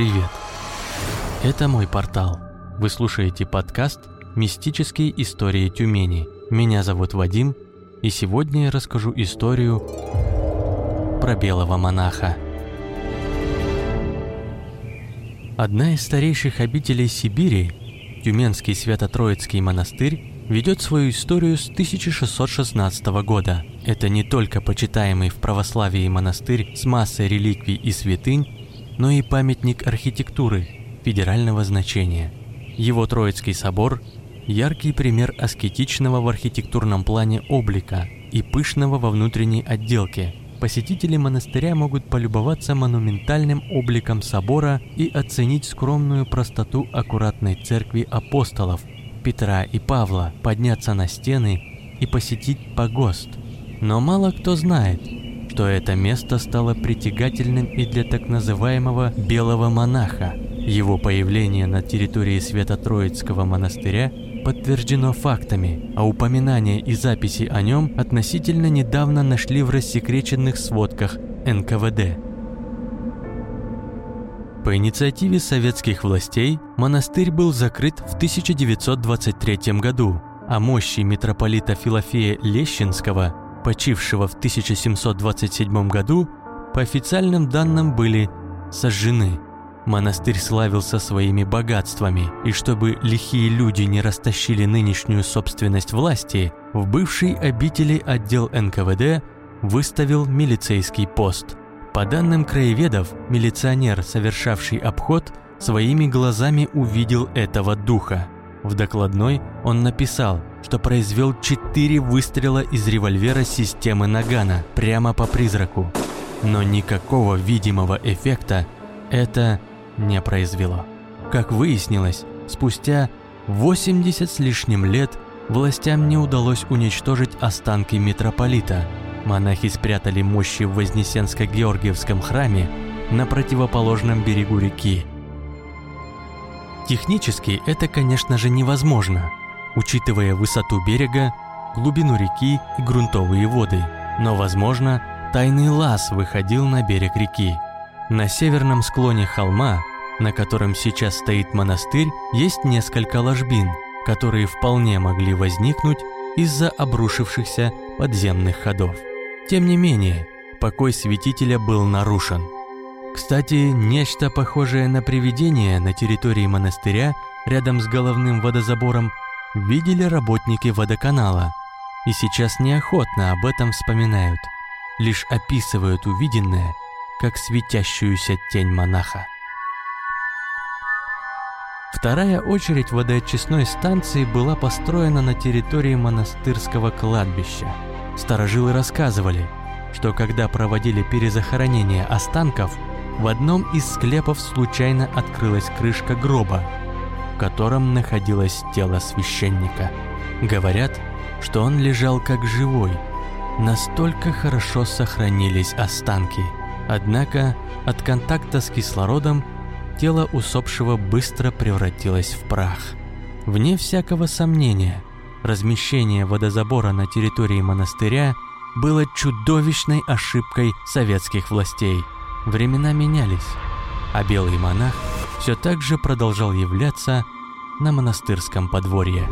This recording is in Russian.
Привет! Это мой портал. Вы слушаете подкаст «Мистические истории Тюмени». Меня зовут Вадим, и сегодня я расскажу историю про белого монаха. Одна из старейших обителей Сибири, Тюменский Свято-Троицкий монастырь, ведет свою историю с 1616 года. Это не только почитаемый в православии монастырь с массой реликвий и святынь, но и памятник архитектуры федерального значения. Его Троицкий собор – яркий пример аскетичного в архитектурном плане облика и пышного во внутренней отделке. Посетители монастыря могут полюбоваться монументальным обликом собора и оценить скромную простоту аккуратной церкви апостолов Петра и Павла, подняться на стены и посетить погост. Но мало кто знает, что это место стало притягательным и для так называемого «белого монаха». Его появление на территории Свято-Троицкого монастыря подтверждено фактами, а упоминания и записи о нем относительно недавно нашли в рассекреченных сводках НКВД. По инициативе советских властей монастырь был закрыт в 1923 году, а мощи митрополита Филофея Лещинского, почившего в 1727 году, по официальным данным были сожжены. Монастырь славился своими богатствами, и чтобы лихие люди не растащили нынешнюю собственность власти, в бывшей обители отдел НКВД выставил милицейский пост – по данным краеведов, милиционер, совершавший обход, своими глазами увидел этого духа. В докладной он написал, что произвел четыре выстрела из револьвера системы Нагана прямо по призраку. Но никакого видимого эффекта это не произвело. Как выяснилось, спустя 80 с лишним лет властям не удалось уничтожить останки митрополита – Монахи спрятали мощи в Вознесенско-Георгиевском храме на противоположном берегу реки. Технически это, конечно же, невозможно, учитывая высоту берега, глубину реки и грунтовые воды. Но, возможно, тайный лаз выходил на берег реки. На северном склоне холма, на котором сейчас стоит монастырь, есть несколько ложбин, которые вполне могли возникнуть из-за обрушившихся подземных ходов. Тем не менее, покой святителя был нарушен. Кстати, нечто похожее на привидение на территории монастыря рядом с головным водозабором видели работники водоканала и сейчас неохотно об этом вспоминают, лишь описывают увиденное как светящуюся тень монаха. Вторая очередь водоочистной станции была построена на территории монастырского кладбища – Старожилы рассказывали, что когда проводили перезахоронение останков, в одном из склепов случайно открылась крышка гроба, котором находилось тело священника. Говорят, что он лежал как живой, настолько хорошо сохранились останки. Однако от контакта с кислородом тело усопшего быстро превратилось в прах. Вне всякого сомнения – размещение водозабора на территории монастыря было чудовищной ошибкой советских властей. Времена менялись, а белый монах все так же продолжал являться на монастырском подворье.